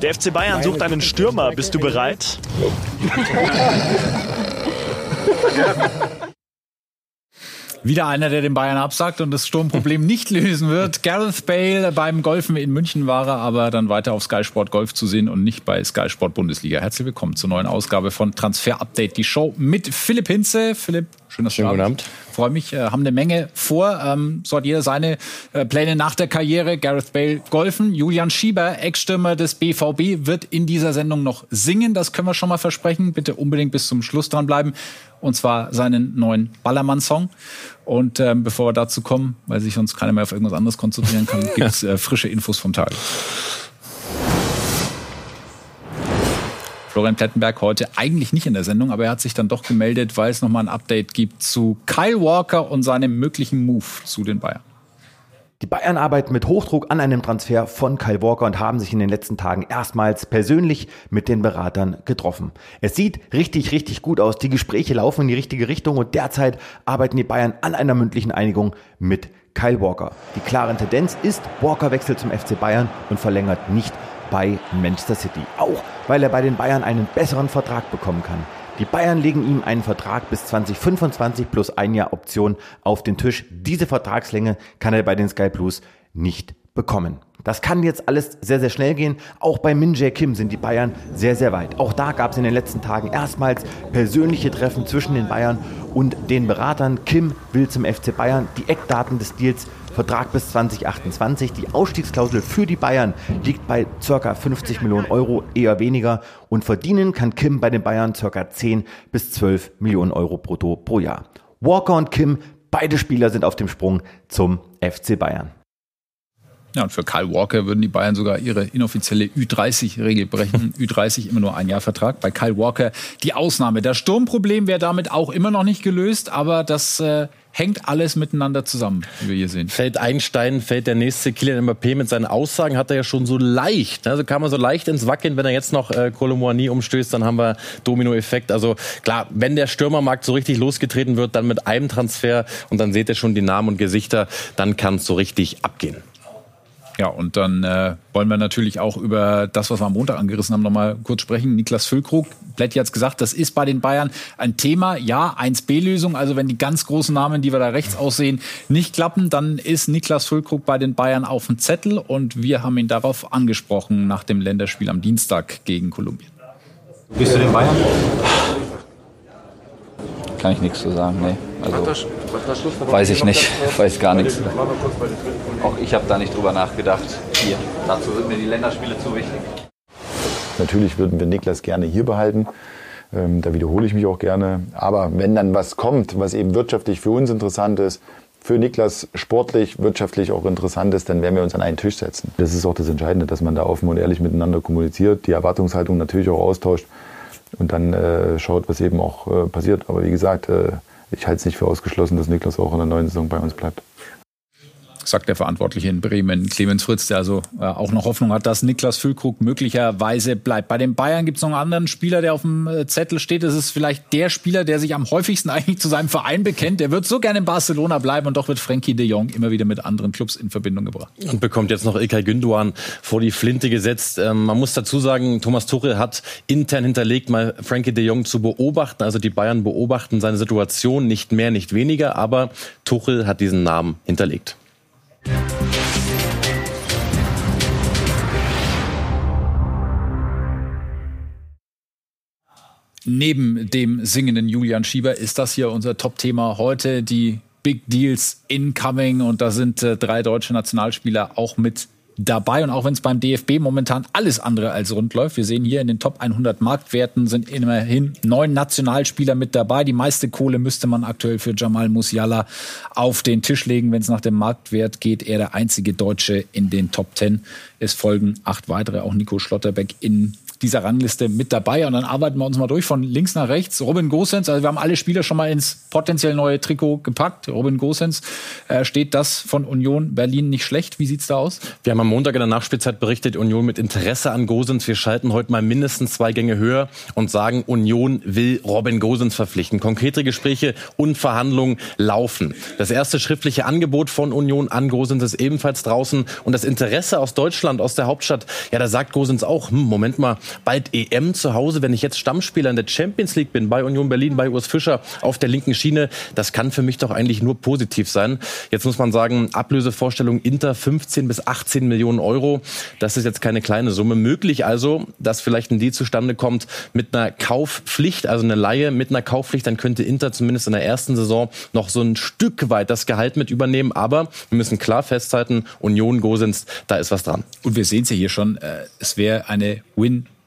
Der FC Bayern sucht einen Stürmer. Bist du bereit? Wieder einer, der den Bayern absagt und das Sturmproblem nicht lösen wird. Gareth Bale beim Golfen in München war er, aber dann weiter auf Sky Sport Golf zu sehen und nicht bei Sky Sport Bundesliga. Herzlich willkommen zur neuen Ausgabe von Transfer Update, die Show mit Philipp Hinze. Philipp, schön, dass du da bist. Freue mich, äh, haben eine Menge vor. Ähm, so hat jeder seine äh, Pläne nach der Karriere. Gareth Bale golfen. Julian Schieber, Ex-Stürmer des BVB, wird in dieser Sendung noch singen. Das können wir schon mal versprechen. Bitte unbedingt bis zum Schluss dranbleiben und zwar seinen neuen Ballermann-Song. Und ähm, bevor wir dazu kommen, weil sich uns keiner mehr auf irgendwas anderes konzentrieren kann, gibt es äh, frische Infos vom Tag. Florian Plettenberg heute eigentlich nicht in der Sendung, aber er hat sich dann doch gemeldet, weil es nochmal ein Update gibt zu Kyle Walker und seinem möglichen Move zu den Bayern. Die Bayern arbeiten mit Hochdruck an einem Transfer von Kyle Walker und haben sich in den letzten Tagen erstmals persönlich mit den Beratern getroffen. Es sieht richtig, richtig gut aus. Die Gespräche laufen in die richtige Richtung und derzeit arbeiten die Bayern an einer mündlichen Einigung mit Kyle Walker. Die klare Tendenz ist, Walker wechselt zum FC Bayern und verlängert nicht bei Manchester City. Auch weil er bei den Bayern einen besseren Vertrag bekommen kann. Die Bayern legen ihm einen Vertrag bis 2025 plus ein Jahr Option auf den Tisch. Diese Vertragslänge kann er bei den Sky Blues nicht bekommen. Das kann jetzt alles sehr, sehr schnell gehen. Auch bei Min Jae Kim sind die Bayern sehr, sehr weit. Auch da gab es in den letzten Tagen erstmals persönliche Treffen zwischen den Bayern und den Beratern. Kim will zum FC Bayern. Die Eckdaten des Deals Vertrag bis 2028. Die Ausstiegsklausel für die Bayern liegt bei ca. 50 Millionen Euro, eher weniger. Und verdienen kann Kim bei den Bayern ca. 10 bis 12 Millionen Euro brutto pro Jahr. Walker und Kim, beide Spieler sind auf dem Sprung zum FC Bayern. Ja, und für Kyle Walker würden die Bayern sogar ihre inoffizielle Ü30-Regel brechen. Ü30 immer nur ein Jahr Vertrag. Bei Kyle Walker die Ausnahme. Das Sturmproblem wäre damit auch immer noch nicht gelöst, aber das äh, hängt alles miteinander zusammen, wie wir hier sehen. Fällt Einstein, fällt der nächste Kylian Mbappé mit seinen Aussagen, hat er ja schon so leicht. Also kann man so leicht ins Wackeln, wenn er jetzt noch äh, Colomboigny umstößt, dann haben wir Dominoeffekt. Also klar, wenn der Stürmermarkt so richtig losgetreten wird, dann mit einem Transfer und dann seht ihr schon die Namen und Gesichter, dann kann es so richtig abgehen. Ja, und dann äh, wollen wir natürlich auch über das, was wir am Montag angerissen haben, nochmal kurz sprechen. Niklas Füllkrug, Plätti hat gesagt, das ist bei den Bayern ein Thema. Ja, 1B-Lösung. Also wenn die ganz großen Namen, die wir da rechts aussehen, nicht klappen, dann ist Niklas Füllkrug bei den Bayern auf dem Zettel. Und wir haben ihn darauf angesprochen nach dem Länderspiel am Dienstag gegen Kolumbien. Bist du den Bayern? Kann ich nichts zu sagen, nee. Also, weiß ich nicht, weiß gar nichts. Auch ich habe da nicht drüber nachgedacht. Hier, dazu sind mir die Länderspiele zu wichtig. Natürlich würden wir Niklas gerne hier behalten. Ähm, da wiederhole ich mich auch gerne. Aber wenn dann was kommt, was eben wirtschaftlich für uns interessant ist, für Niklas sportlich, wirtschaftlich auch interessant ist, dann werden wir uns an einen Tisch setzen. Das ist auch das Entscheidende, dass man da offen und ehrlich miteinander kommuniziert, die Erwartungshaltung natürlich auch austauscht und dann äh, schaut, was eben auch äh, passiert. Aber wie gesagt, äh, ich halte es nicht für ausgeschlossen, dass Niklas auch in der neuen Saison bei uns bleibt sagt der Verantwortliche in Bremen, Clemens Fritz, der also äh, auch noch Hoffnung hat, dass Niklas Füllkrug möglicherweise bleibt. Bei den Bayern gibt es noch einen anderen Spieler, der auf dem äh, Zettel steht. Das ist vielleicht der Spieler, der sich am häufigsten eigentlich zu seinem Verein bekennt. Der wird so gerne in Barcelona bleiben und doch wird Frankie de Jong immer wieder mit anderen Clubs in Verbindung gebracht. Und bekommt jetzt noch Ilkay Gündoğan vor die Flinte gesetzt. Ähm, man muss dazu sagen, Thomas Tuchel hat intern hinterlegt, mal Frankie de Jong zu beobachten. Also die Bayern beobachten seine Situation nicht mehr, nicht weniger, aber Tuchel hat diesen Namen hinterlegt. Neben dem singenden Julian Schieber ist das hier unser Top-Thema heute, die Big Deals incoming. Und da sind äh, drei deutsche Nationalspieler auch mit dabei. Und auch wenn es beim DFB momentan alles andere als rund läuft, wir sehen hier in den Top 100 Marktwerten sind immerhin neun Nationalspieler mit dabei. Die meiste Kohle müsste man aktuell für Jamal Musiala auf den Tisch legen. Wenn es nach dem Marktwert geht, er der einzige Deutsche in den Top 10. Es folgen acht weitere, auch Nico Schlotterbeck in dieser Rangliste mit dabei. Und dann arbeiten wir uns mal durch von links nach rechts. Robin Gosens, also wir haben alle Spieler schon mal ins potenziell neue Trikot gepackt. Robin Gosens, äh, steht das von Union Berlin nicht schlecht? Wie sieht's da aus? Wir haben am Montag in der Nachspielzeit berichtet, Union mit Interesse an Gosens. Wir schalten heute mal mindestens zwei Gänge höher und sagen, Union will Robin Gosens verpflichten. Konkrete Gespräche und Verhandlungen laufen. Das erste schriftliche Angebot von Union an Gosens ist ebenfalls draußen. Und das Interesse aus Deutschland, aus der Hauptstadt, ja, da sagt Gosens auch, hm, Moment mal, bald EM zu Hause, wenn ich jetzt Stammspieler in der Champions League bin, bei Union Berlin, bei Urs Fischer auf der linken Schiene, das kann für mich doch eigentlich nur positiv sein. Jetzt muss man sagen, Ablösevorstellung Inter 15 bis 18 Millionen Euro. Das ist jetzt keine kleine Summe. Möglich also, dass vielleicht ein Deal zustande kommt mit einer Kaufpflicht, also eine Laie mit einer Kaufpflicht, dann könnte Inter zumindest in der ersten Saison noch so ein Stück weit das Gehalt mit übernehmen. Aber wir müssen klar festhalten, Union Gosens, da ist was dran. Und wir sehen es ja hier schon, äh, es wäre eine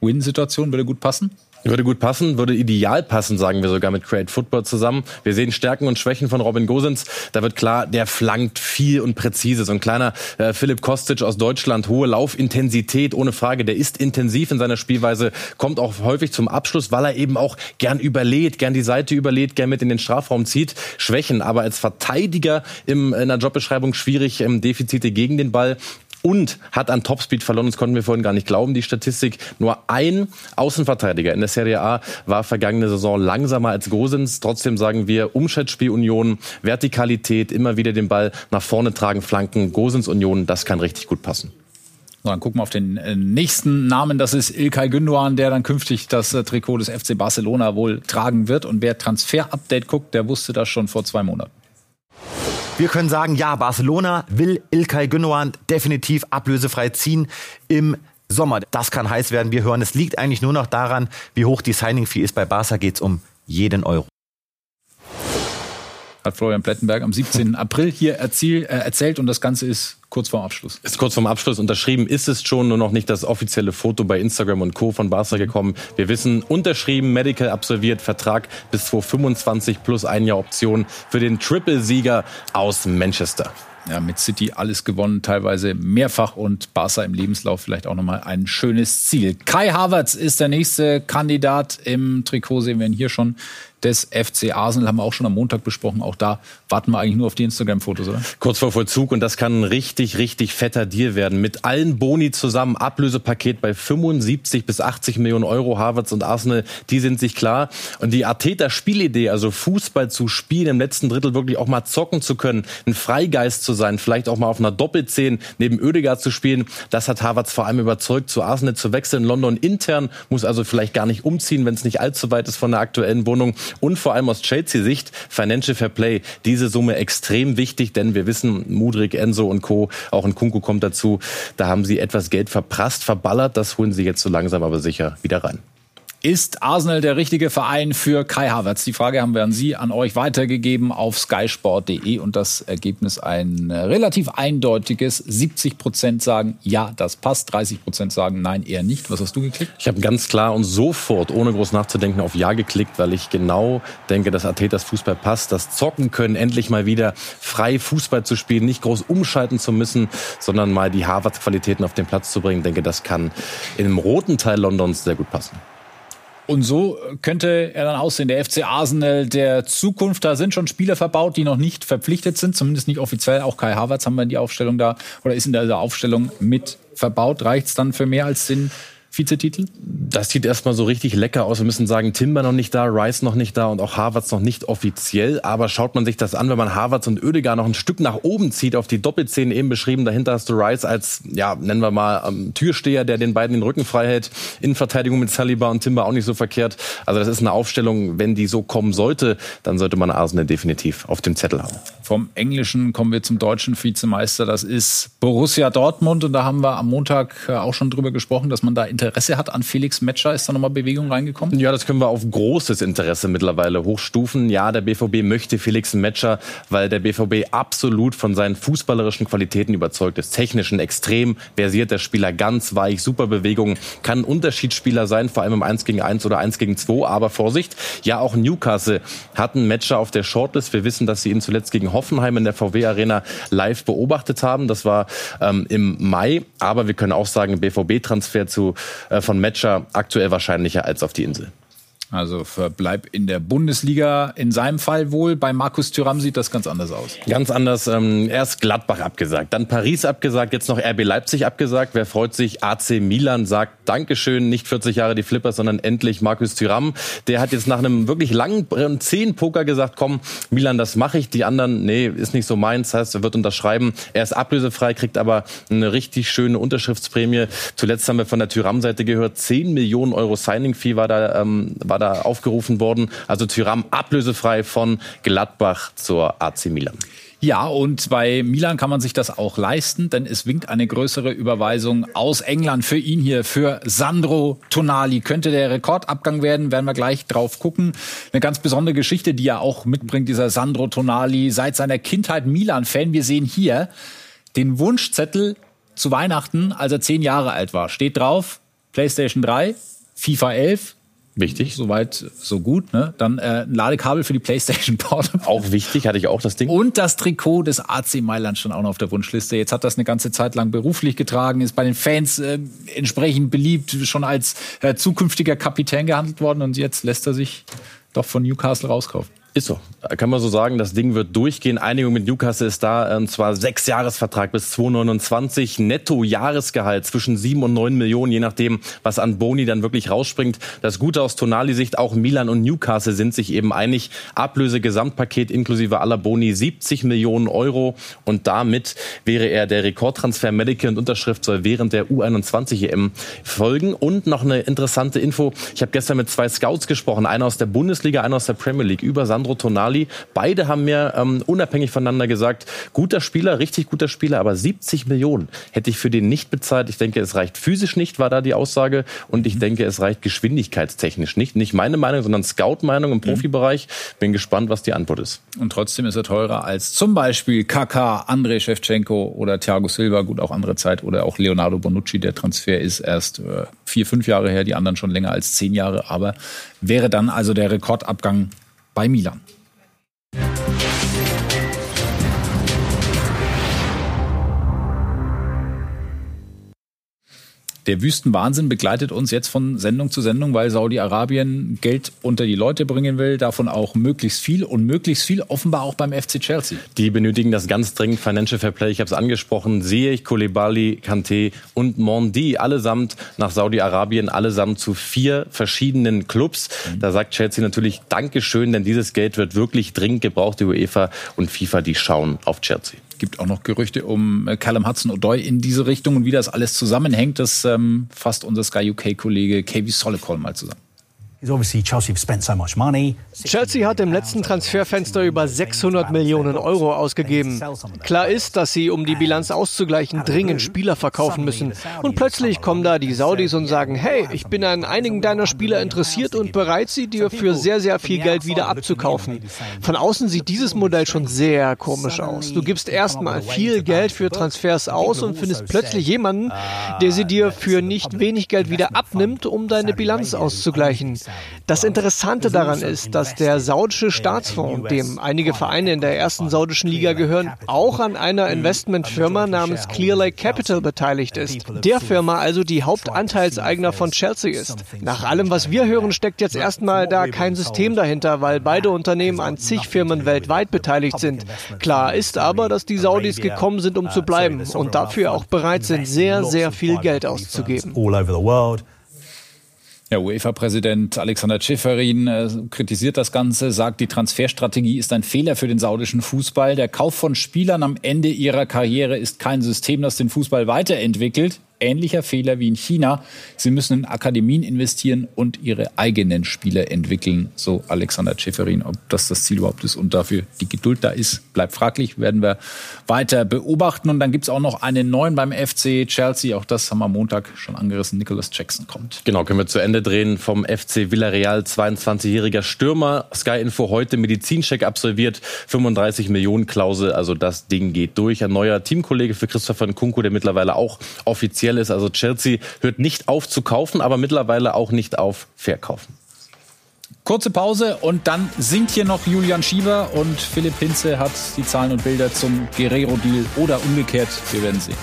Win-Win-Situation, würde gut passen. Würde gut passen, würde ideal passen, sagen wir sogar mit Create Football zusammen. Wir sehen Stärken und Schwächen von Robin Gosens. Da wird klar, der flankt viel und präzise. So ein kleiner äh, Philipp Kostic aus Deutschland, hohe Laufintensität, ohne Frage. Der ist intensiv in seiner Spielweise, kommt auch häufig zum Abschluss, weil er eben auch gern überlädt, gern die Seite überlädt, gern mit in den Strafraum zieht. Schwächen, aber als Verteidiger im, in der Jobbeschreibung schwierig, ähm, Defizite gegen den Ball und hat an Topspeed verloren. Das konnten wir vorhin gar nicht glauben, die Statistik. Nur ein Außenverteidiger in der Serie A war vergangene Saison langsamer als Gosens. Trotzdem sagen wir Umschaltspiel Union, Vertikalität, immer wieder den Ball nach vorne tragen, Flanken. Gosens Union, das kann richtig gut passen. So, dann gucken wir auf den äh, nächsten Namen. Das ist Ilkay Gündoğan, der dann künftig das äh, Trikot des FC Barcelona wohl tragen wird. Und wer Transfer-Update guckt, der wusste das schon vor zwei Monaten. Wir können sagen, ja, Barcelona will Ilkay Gündoğan definitiv ablösefrei ziehen im Sommer. Das kann heiß werden. Wir hören, es liegt eigentlich nur noch daran, wie hoch die Signing-Fee ist. Bei Barca geht es um jeden Euro hat Florian Plettenberg am 17. April hier erziel, äh, erzählt und das Ganze ist kurz vorm Abschluss. Ist kurz vorm Abschluss unterschrieben, ist es schon nur noch nicht das offizielle Foto bei Instagram und Co. von Barca gekommen. Wir wissen, unterschrieben, Medical absolviert, Vertrag bis 2025 plus ein Jahr Option für den Triple-Sieger aus Manchester. Ja, mit City alles gewonnen, teilweise mehrfach und Barca im Lebenslauf vielleicht auch nochmal ein schönes Ziel. Kai Havertz ist der nächste Kandidat im Trikot, sehen wir ihn hier schon des FC Arsenal haben wir auch schon am Montag besprochen. Auch da warten wir eigentlich nur auf die Instagram-Fotos, oder? Kurz vor Vollzug und das kann ein richtig, richtig fetter Deal werden. Mit allen Boni zusammen, Ablösepaket bei 75 bis 80 Millionen Euro. Harvards und Arsenal, die sind sich klar. Und die Arteta-Spielidee, also Fußball zu spielen, im letzten Drittel wirklich auch mal zocken zu können, ein Freigeist zu sein, vielleicht auch mal auf einer Doppelzehn neben Oedegaard zu spielen, das hat Harvards vor allem überzeugt, zu Arsenal zu wechseln. London intern muss also vielleicht gar nicht umziehen, wenn es nicht allzu weit ist von der aktuellen Wohnung und vor allem aus Chelsea-Sicht Financial Fair Play. Diese Summe extrem wichtig, denn wir wissen, Mudrik, Enzo und Co., auch ein Kunku kommt dazu, da haben sie etwas Geld verprasst, verballert. Das holen sie jetzt so langsam aber sicher wieder rein. Ist Arsenal der richtige Verein für Kai Havertz? Die Frage haben wir an Sie, an euch weitergegeben auf skysport.de und das Ergebnis ein relativ eindeutiges. 70 Prozent sagen, ja, das passt. 30 Prozent sagen, nein, eher nicht. Was hast du geklickt? Ich habe ganz klar und sofort, ohne groß nachzudenken, auf Ja geklickt, weil ich genau denke, dass Athetas Fußball passt. Das Zocken können, endlich mal wieder frei Fußball zu spielen, nicht groß umschalten zu müssen, sondern mal die Havertz-Qualitäten auf den Platz zu bringen. Ich denke, das kann im roten Teil Londons sehr gut passen. Und so könnte er dann aussehen, der FC Arsenal der Zukunft. Da sind schon Spieler verbaut, die noch nicht verpflichtet sind, zumindest nicht offiziell. Auch Kai Havertz haben wir in die Aufstellung da oder ist in der Aufstellung mit verbaut. Reicht es dann für mehr als den Vizetitel? Das sieht erstmal so richtig lecker aus. Wir müssen sagen, Timber noch nicht da, Rice noch nicht da und auch Harvards noch nicht offiziell. Aber schaut man sich das an, wenn man Harvards und Oedegaard noch ein Stück nach oben zieht, auf die Doppelzähne eben beschrieben, dahinter hast du Rice als, ja, nennen wir mal, ähm, Türsteher, der den beiden den Rücken frei hält. Innenverteidigung mit Saliba und Timber auch nicht so verkehrt. Also das ist eine Aufstellung, wenn die so kommen sollte, dann sollte man Arsenal definitiv auf dem Zettel haben. Vom Englischen kommen wir zum deutschen Vizemeister. Das ist Borussia Dortmund. Und da haben wir am Montag äh, auch schon drüber gesprochen, dass man da Interesse hat an Felix Metscher. Ist da nochmal Bewegung reingekommen? Ja, das können wir auf großes Interesse mittlerweile hochstufen. Ja, der BVB möchte Felix Metscher, weil der BVB absolut von seinen fußballerischen Qualitäten überzeugt ist. Technischen extrem versiert der Spieler, ganz weich, super Bewegung, kann ein Unterschiedsspieler sein, vor allem im 1 gegen 1 oder 1 gegen 2. Aber Vorsicht, ja, auch Newcastle hat einen Matcher auf der Shortlist. Wir wissen, dass sie ihn zuletzt gegen Hoffenheim in der VW Arena live beobachtet haben. Das war ähm, im Mai. Aber wir können auch sagen, BVB-Transfer zu von Matcher aktuell wahrscheinlicher als auf die Insel. Also Verbleib in der Bundesliga in seinem Fall wohl. Bei Markus Thüram sieht das ganz anders aus. Ganz anders. Ähm, erst Gladbach abgesagt, dann Paris abgesagt, jetzt noch RB Leipzig abgesagt. Wer freut sich? AC Milan sagt Dankeschön, nicht 40 Jahre die Flippers, sondern endlich Markus Thüram. Der hat jetzt nach einem wirklich langen äh, zehn Poker gesagt, komm, Milan, das mache ich. Die anderen, nee, ist nicht so meins. Heißt, er wird unterschreiben. Er ist ablösefrei, kriegt aber eine richtig schöne Unterschriftsprämie. Zuletzt haben wir von der Thüram-Seite gehört, 10 Millionen Euro Signing-Fee war da, ähm, war da aufgerufen worden. Also Tyram ablösefrei von Gladbach zur AC Milan. Ja, und bei Milan kann man sich das auch leisten, denn es winkt eine größere Überweisung aus England für ihn hier, für Sandro Tonali. Könnte der Rekordabgang werden, werden wir gleich drauf gucken. Eine ganz besondere Geschichte, die er auch mitbringt, dieser Sandro Tonali, seit seiner Kindheit Milan-Fan. Wir sehen hier den Wunschzettel zu Weihnachten, als er zehn Jahre alt war. Steht drauf, PlayStation 3, FIFA 11, Wichtig. Soweit, so gut. Ne? Dann äh, ein Ladekabel für die PlayStation Portable. Auch wichtig, hatte ich auch das Ding. Und das Trikot des AC Mailand schon auch noch auf der Wunschliste. Jetzt hat das eine ganze Zeit lang beruflich getragen, ist bei den Fans äh, entsprechend beliebt, schon als äh, zukünftiger Kapitän gehandelt worden und jetzt lässt er sich doch von Newcastle rauskaufen. Ist so. Kann man so sagen, das Ding wird durchgehen. Einigung mit Newcastle ist da, und zwar sechs Jahresvertrag bis 2029, netto Jahresgehalt zwischen sieben und neun Millionen, je nachdem, was an Boni dann wirklich rausspringt. Das Gute aus Tonali-Sicht, auch Milan und Newcastle sind sich eben einig. Ablöse Gesamtpaket inklusive aller Boni 70 Millionen Euro und damit wäre er der Rekordtransfer Medical und Unterschrift soll während der U21 EM folgen. Und noch eine interessante Info. Ich habe gestern mit zwei Scouts gesprochen, einer aus der Bundesliga, einer aus der Premier League, über Sandro Tonali. Beide haben mir ähm, unabhängig voneinander gesagt, guter Spieler, richtig guter Spieler, aber 70 Millionen hätte ich für den nicht bezahlt. Ich denke, es reicht physisch nicht, war da die Aussage. Und ich denke, es reicht geschwindigkeitstechnisch nicht. Nicht meine Meinung, sondern Scout-Meinung im mhm. Profibereich. Bin gespannt, was die Antwort ist. Und trotzdem ist er teurer als zum Beispiel Kaká, Andrei Shevchenko oder Thiago Silva, gut auch andere Zeit, oder auch Leonardo Bonucci. Der Transfer ist erst äh, vier, fünf Jahre her, die anderen schon länger als zehn Jahre. Aber wäre dann also der Rekordabgang bei Milan. Der Wüstenwahnsinn begleitet uns jetzt von Sendung zu Sendung, weil Saudi-Arabien Geld unter die Leute bringen will, davon auch möglichst viel und möglichst viel offenbar auch beim FC Chelsea. Die benötigen das ganz dringend Financial Fair Play. Ich habe es angesprochen. Ziyech, Koulibaly, Kanté und Mondi allesamt nach Saudi-Arabien, allesamt zu vier verschiedenen Clubs. Mhm. Da sagt Chelsea natürlich Dankeschön, denn dieses Geld wird wirklich dringend gebraucht. Die UEFA und FIFA, die schauen auf Chelsea gibt auch noch Gerüchte um äh, Callum Hudson-Odoi in diese Richtung und wie das alles zusammenhängt, das ähm, fasst unser Sky UK-Kollege KV Solekol mal zusammen. Chelsea hat im letzten Transferfenster über 600 Millionen Euro ausgegeben. Klar ist, dass sie, um die Bilanz auszugleichen, dringend Spieler verkaufen müssen. Und plötzlich kommen da die Saudis und sagen, hey, ich bin an einigen deiner Spieler interessiert und bereit, sie dir für sehr, sehr viel Geld wieder abzukaufen. Von außen sieht dieses Modell schon sehr komisch aus. Du gibst erstmal viel Geld für Transfers aus und findest plötzlich jemanden, der sie dir für nicht wenig Geld wieder abnimmt, um deine Bilanz auszugleichen. Das Interessante daran ist, dass der saudische Staatsfonds, dem einige Vereine in der ersten saudischen Liga gehören, auch an einer Investmentfirma namens Clear Lake Capital beteiligt ist. Der Firma also die Hauptanteilseigner von Chelsea ist. Nach allem, was wir hören, steckt jetzt erstmal da kein System dahinter, weil beide Unternehmen an zig Firmen weltweit beteiligt sind. Klar ist aber, dass die Saudis gekommen sind, um zu bleiben und dafür auch bereit sind, sehr, sehr viel Geld auszugeben. Ja, UEFA-Präsident Alexander Schifferin äh, kritisiert das Ganze, sagt, die Transferstrategie ist ein Fehler für den saudischen Fußball. Der Kauf von Spielern am Ende ihrer Karriere ist kein System, das den Fußball weiterentwickelt ähnlicher Fehler wie in China. Sie müssen in Akademien investieren und ihre eigenen Spieler entwickeln, so Alexander Schäferin. Ob das das Ziel überhaupt ist und dafür die Geduld da ist, bleibt fraglich, werden wir weiter beobachten. Und dann gibt es auch noch einen neuen beim FC Chelsea. Auch das haben wir am Montag schon angerissen. Nicholas Jackson kommt. Genau, können wir zu Ende drehen vom FC Villarreal. 22-jähriger Stürmer. Sky Info heute Medizincheck absolviert. 35 Millionen Klausel. Also das Ding geht durch. Ein neuer Teamkollege für Christopher Nkunku, der mittlerweile auch offiziell offiziell ist. Also Chelsea hört nicht auf zu kaufen, aber mittlerweile auch nicht auf verkaufen. Kurze Pause und dann singt hier noch Julian Schieber und Philipp Hinze hat die Zahlen und Bilder zum Guerrero-Deal oder umgekehrt. Wir werden sehen.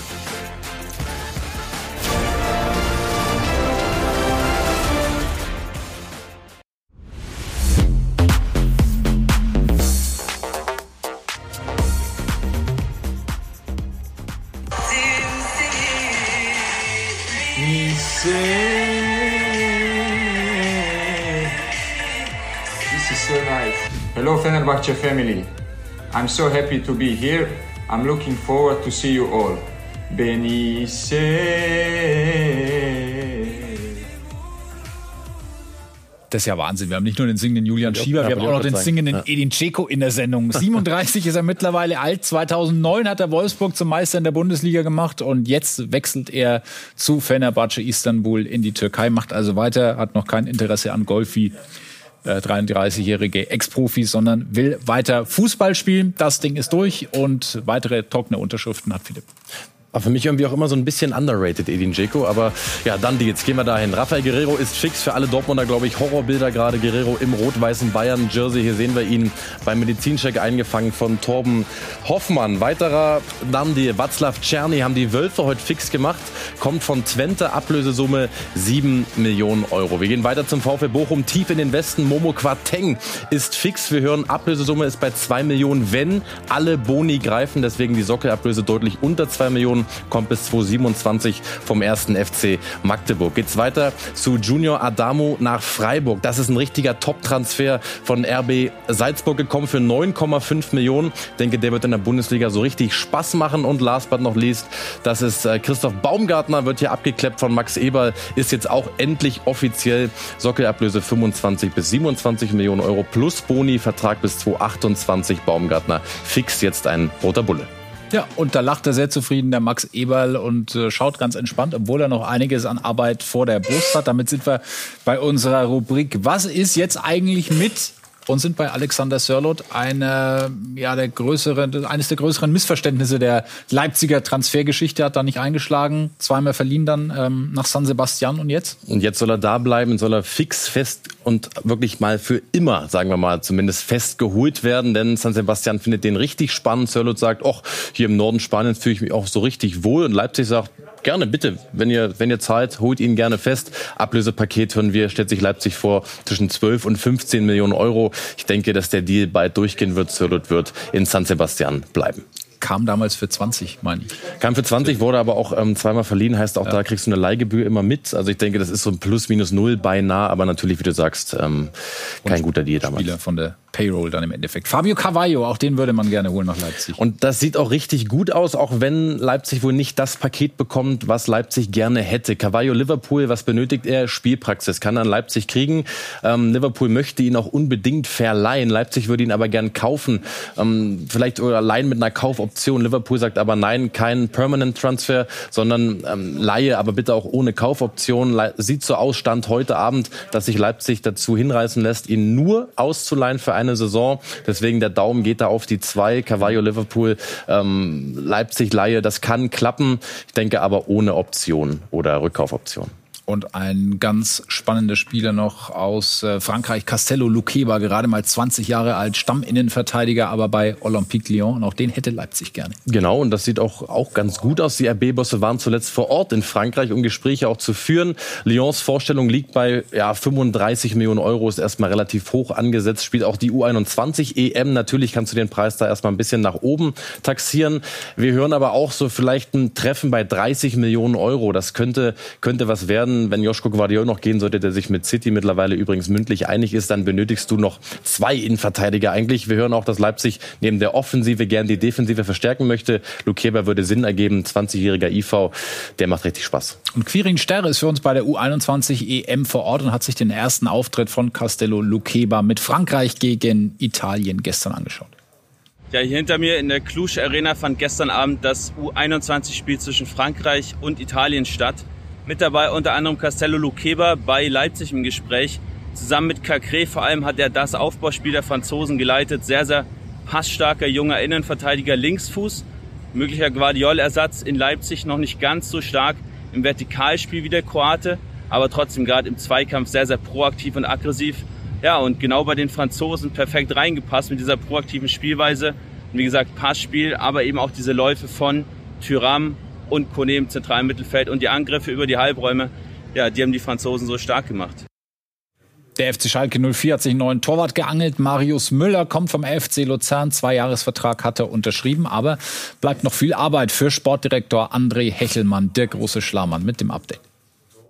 Fenerbahce family. I'm so happy to be here. I'm looking forward to see you all. Benice. Das ist ja Wahnsinn. Wir haben nicht nur den singenden Julian Schieber, wir haben auch noch den singenden ja. Edin Dzeko in der Sendung. 37 ist er mittlerweile alt. 2009 hat er Wolfsburg zum Meister in der Bundesliga gemacht und jetzt wechselt er zu Fenerbahce Istanbul in die Türkei, macht also weiter, hat noch kein Interesse an Golfi 33-jährige äh, Ex-Profis, sondern will weiter Fußball spielen. Das Ding ist durch und weitere trockene Unterschriften hat Philipp. War für mich irgendwie auch immer so ein bisschen underrated, Edin Dzeko. Aber ja, dann die, jetzt gehen wir dahin. Rafael Guerrero ist fix für alle Dortmunder, glaube ich. Horrorbilder gerade. Guerrero im rot-weißen Bayern-Jersey. Hier sehen wir ihn beim Medizincheck eingefangen von Torben Hoffmann. Weiterer dann die Václav Czerny haben die Wölfe heute fix gemacht. Kommt von Twente, Ablösesumme 7 Millionen Euro. Wir gehen weiter zum VfB Bochum, tief in den Westen. Momo Quateng ist fix. Wir hören, Ablösesumme ist bei 2 Millionen, wenn alle Boni greifen. Deswegen die Sockelablöse deutlich unter 2 Millionen kommt bis 2027 vom ersten FC Magdeburg. Geht's weiter zu Junior Adamo nach Freiburg. Das ist ein richtiger Top-Transfer von RB Salzburg gekommen für 9,5 Millionen. Ich denke, der wird in der Bundesliga so richtig Spaß machen. Und last but not least, das ist äh, Christoph Baumgartner, wird hier abgekleppt von Max Eberl, ist jetzt auch endlich offiziell Sockelablöse 25 bis 27 Millionen Euro plus Boni, Vertrag bis 2028 Baumgartner. Fix jetzt ein roter Bulle. Ja, und da lacht er sehr zufrieden, der Max Eberl, und äh, schaut ganz entspannt, obwohl er noch einiges an Arbeit vor der Brust hat. Damit sind wir bei unserer Rubrik Was ist jetzt eigentlich mit und sind bei Alexander Sörlot eine, ja, der größere, eines der größeren Missverständnisse der Leipziger Transfergeschichte hat da nicht eingeschlagen. Zweimal verliehen dann ähm, nach San Sebastian und jetzt? Und jetzt soll er da bleiben, soll er fix, fest und wirklich mal für immer, sagen wir mal, zumindest festgeholt werden, denn San Sebastian findet den richtig spannend. Sörlot sagt, ach, hier im Norden Spaniens fühle ich mich auch so richtig wohl und Leipzig sagt, gerne, bitte. Wenn ihr, wenn ihr zahlt, holt ihn gerne fest. Ablösepaket hören wir, stellt sich Leipzig vor, zwischen 12 und 15 Millionen Euro. Ich denke, dass der Deal bald durchgehen wird. Sörlot wird in San Sebastian bleiben kam damals für 20, meine ich. Kam für 20, wurde aber auch ähm, zweimal verliehen, heißt auch, ja. da kriegst du eine Leihgebühr immer mit. Also ich denke, das ist so ein Plus minus null beinahe, aber natürlich, wie du sagst, ähm, kein Und guter Deal damals. Spieler von der Payroll dann im Endeffekt. Fabio Carvalho, auch den würde man gerne holen nach Leipzig. Und das sieht auch richtig gut aus, auch wenn Leipzig wohl nicht das Paket bekommt, was Leipzig gerne hätte. Carvalho Liverpool, was benötigt er? Spielpraxis. Kann er in Leipzig kriegen. Ähm, Liverpool möchte ihn auch unbedingt verleihen. Leipzig würde ihn aber gern kaufen. Ähm, vielleicht allein mit einer Kaufoption. Liverpool sagt aber nein, kein Permanent Transfer, sondern ähm, Laie, aber bitte auch ohne Kaufoption. Le sieht so aus, Stand heute Abend, dass sich Leipzig dazu hinreißen lässt, ihn nur auszuleihen für eine Saison. Deswegen der Daumen geht da auf die zwei. Cavallo Liverpool, ähm, Leipzig Laie, das kann klappen. Ich denke aber ohne Option oder Rückkaufoption. Und ein ganz spannender Spieler noch aus äh, Frankreich, Castello Luqueba, gerade mal 20 Jahre alt, Stamminnenverteidiger, aber bei Olympique Lyon. Und auch den hätte Leipzig gerne. Genau, und das sieht auch, auch ganz gut aus. Die RB-Bosse waren zuletzt vor Ort in Frankreich, um Gespräche auch zu führen. Lyons Vorstellung liegt bei ja, 35 Millionen Euro, ist erstmal relativ hoch angesetzt, spielt auch die U21 EM. Natürlich kannst du den Preis da erstmal ein bisschen nach oben taxieren. Wir hören aber auch so vielleicht ein Treffen bei 30 Millionen Euro. Das könnte, könnte was werden wenn Joschko Guardiol noch gehen sollte, der sich mit City mittlerweile übrigens mündlich einig ist, dann benötigst du noch zwei Innenverteidiger eigentlich. Wir hören auch, dass Leipzig neben der Offensive gern die Defensive verstärken möchte. Lukeba würde Sinn ergeben, 20-jähriger IV, der macht richtig Spaß. Und Quirin Sterre ist für uns bei der U21 EM vor Ort und hat sich den ersten Auftritt von Castello Lukeba mit Frankreich gegen Italien gestern angeschaut. Ja, hier hinter mir in der Cluj Arena fand gestern Abend das U21-Spiel zwischen Frankreich und Italien statt. Mit dabei unter anderem Castello Luqueba bei Leipzig im Gespräch. Zusammen mit Cacré vor allem hat er das Aufbauspiel der Franzosen geleitet. Sehr, sehr passstarker junger Innenverteidiger Linksfuß. Möglicher Guardiol-Ersatz in Leipzig noch nicht ganz so stark im Vertikalspiel wie der Kroate, aber trotzdem gerade im Zweikampf sehr, sehr proaktiv und aggressiv. Ja, und genau bei den Franzosen perfekt reingepasst mit dieser proaktiven Spielweise. Wie gesagt, Passspiel, aber eben auch diese Läufe von Tyram und Kone im zentralen Mittelfeld und die Angriffe über die Halbräume. Ja, die haben die Franzosen so stark gemacht. Der FC Schalke 04 hat sich einen neuen Torwart geangelt. Marius Müller kommt vom FC Luzern. Zweijahresvertrag hat er unterschrieben, aber bleibt noch viel Arbeit für Sportdirektor André Hechelmann, der große Schlamann mit dem Update.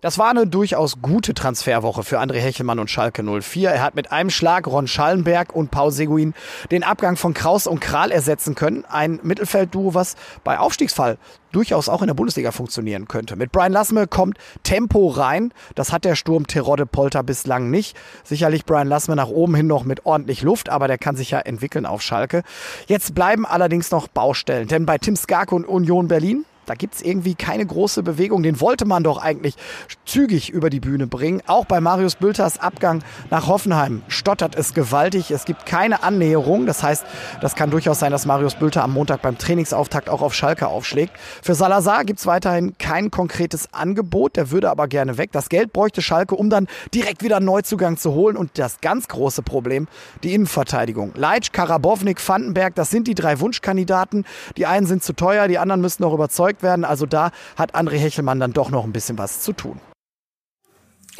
Das war eine durchaus gute Transferwoche für André Hechelmann und Schalke 04. Er hat mit einem Schlag Ron Schallenberg und Paul Seguin den Abgang von Kraus und Kral ersetzen können. Ein Mittelfeldduo, was bei Aufstiegsfall durchaus auch in der Bundesliga funktionieren könnte. Mit Brian Lassme kommt Tempo rein. Das hat der Sturm Terodde Polter bislang nicht. Sicherlich Brian Lassme nach oben hin noch mit ordentlich Luft, aber der kann sich ja entwickeln auf Schalke. Jetzt bleiben allerdings noch Baustellen, denn bei Tim Skarke und Union Berlin da gibt es irgendwie keine große Bewegung. Den wollte man doch eigentlich zügig über die Bühne bringen. Auch bei Marius Bülters Abgang nach Hoffenheim stottert es gewaltig. Es gibt keine Annäherung. Das heißt, das kann durchaus sein, dass Marius Bülter am Montag beim Trainingsauftakt auch auf Schalke aufschlägt. Für Salazar gibt es weiterhin kein konkretes Angebot. Der würde aber gerne weg. Das Geld bräuchte Schalke, um dann direkt wieder einen Neuzugang zu holen. Und das ganz große Problem, die Innenverteidigung. Leitsch, Karabownik, Vandenberg, das sind die drei Wunschkandidaten. Die einen sind zu teuer, die anderen müssen noch überzeugt werden. Also da hat André Hechelmann dann doch noch ein bisschen was zu tun.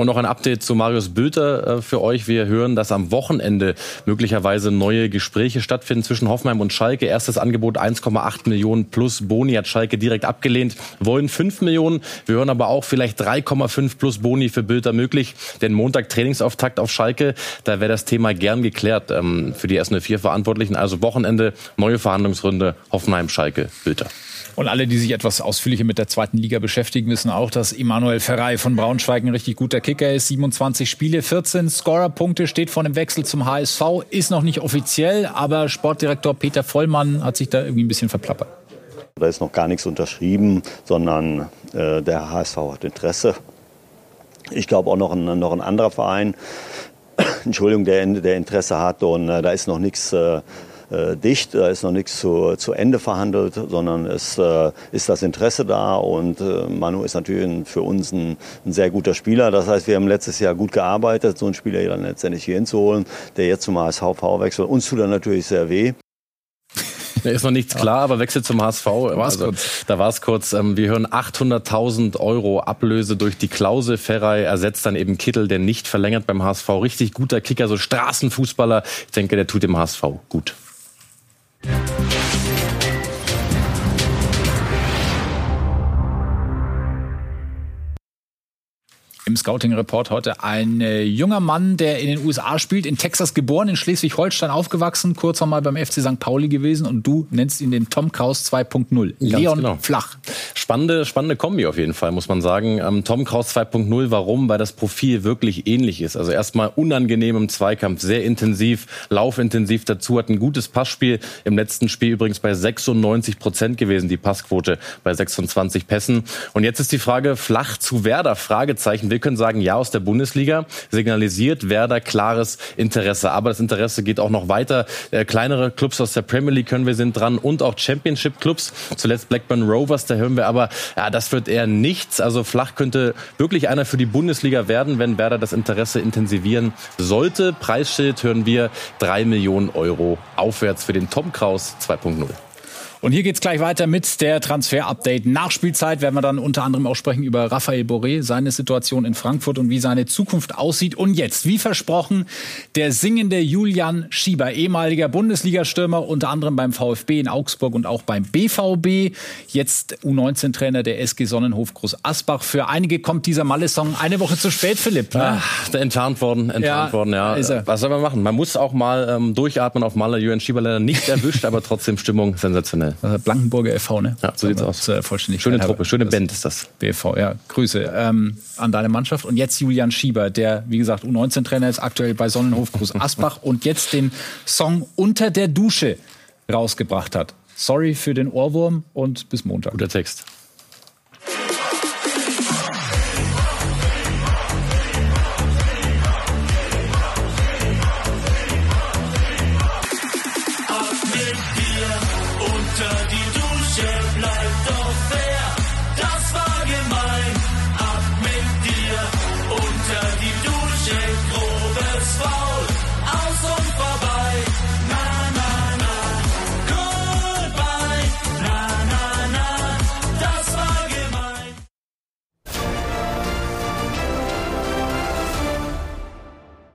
Und noch ein Update zu Marius Bülter äh, für euch. Wir hören, dass am Wochenende möglicherweise neue Gespräche stattfinden zwischen Hoffenheim und Schalke. Erstes Angebot 1,8 Millionen plus Boni hat Schalke direkt abgelehnt. Wollen 5 Millionen. Wir hören aber auch vielleicht 3,5 plus Boni für Bülter möglich. Denn Montag Trainingsauftakt auf Schalke. Da wäre das Thema gern geklärt ähm, für die ersten vier Verantwortlichen. Also Wochenende, neue Verhandlungsrunde Hoffenheim, Schalke, Bülter. Und alle, die sich etwas ausführlicher mit der zweiten Liga beschäftigen, wissen auch, dass Emanuel Ferrei von Braunschweig ein richtig guter Kicker ist. 27 Spiele, 14 Scorerpunkte, steht vor einem Wechsel zum HSV, ist noch nicht offiziell, aber Sportdirektor Peter Vollmann hat sich da irgendwie ein bisschen verplappert. Da ist noch gar nichts unterschrieben, sondern äh, der HSV hat Interesse. Ich glaube auch noch ein, noch ein anderer Verein, Entschuldigung, der, der Interesse hat und äh, da ist noch nichts äh, äh, dicht, da ist noch nichts zu, zu Ende verhandelt, sondern es äh, ist das Interesse da und äh, Manu ist natürlich für uns ein, ein, sehr guter Spieler. Das heißt, wir haben letztes Jahr gut gearbeitet, so einen Spieler dann letztendlich hier hinzuholen, der jetzt zum HSV wechselt. Uns tut er natürlich sehr weh. Da ist noch nichts klar, aber wechselt zum HSV. War's also, kurz. Da war es kurz. Ähm, wir hören 800.000 Euro Ablöse durch die Klausel. Ferrei ersetzt dann eben Kittel, der nicht verlängert beim HSV. Richtig guter Kicker, so Straßenfußballer. Ich denke, der tut dem HSV gut. Musik im Scouting-Report heute ein äh, junger Mann, der in den USA spielt, in Texas geboren, in Schleswig-Holstein aufgewachsen, kurz einmal beim FC St. Pauli gewesen und du nennst ihn den Tom Kraus 2.0. Leon genau. Flach. Spannende, spannende Kombi auf jeden Fall, muss man sagen. Ähm, Tom Kraus 2.0, warum? Weil das Profil wirklich ähnlich ist. Also erstmal unangenehm im Zweikampf, sehr intensiv, laufintensiv dazu, hat ein gutes Passspiel. Im letzten Spiel übrigens bei 96 Prozent gewesen, die Passquote bei 26 Pässen. Und jetzt ist die Frage, Flach zu Werder? Fragezeichen. Wir können sagen, ja, aus der Bundesliga signalisiert Werder klares Interesse. Aber das Interesse geht auch noch weiter. Äh, kleinere Clubs aus der Premier League können wir sind dran und auch Championship Clubs. Zuletzt Blackburn Rovers, da hören wir aber, ja, das wird eher nichts. Also Flach könnte wirklich einer für die Bundesliga werden, wenn Werder das Interesse intensivieren sollte. Preisschild hören wir drei Millionen Euro aufwärts für den Tom Kraus 2.0. Und hier geht's gleich weiter mit der Transfer-Update. Nachspielzeit werden wir dann unter anderem auch sprechen über Raphael Boré, seine Situation in Frankfurt und wie seine Zukunft aussieht. Und jetzt, wie versprochen, der singende Julian Schieber, ehemaliger Bundesliga-Stürmer, unter anderem beim VfB in Augsburg und auch beim BVB. Jetzt U19-Trainer der SG Sonnenhof Groß Asbach. Für einige kommt dieser Malle-Song eine Woche zu spät, Philipp. Ne? Ach, enttarnt worden, enttarnt ja, worden, ja. Was soll man machen? Man muss auch mal ähm, durchatmen auf Malle. Julian Schieber leider nicht erwischt, aber trotzdem Stimmung sensationell. Äh, Blankenburger e.V., ne? Ja, so sieht's aus. Äh, vollständig schöne Truppe, schöne Band ist das. BV, ja. Grüße ähm, an deine Mannschaft. Und jetzt Julian Schieber, der, wie gesagt, U19-Trainer ist, aktuell bei Sonnenhof Groß Asbach und jetzt den Song Unter der Dusche rausgebracht hat. Sorry für den Ohrwurm und bis Montag. Guter Text.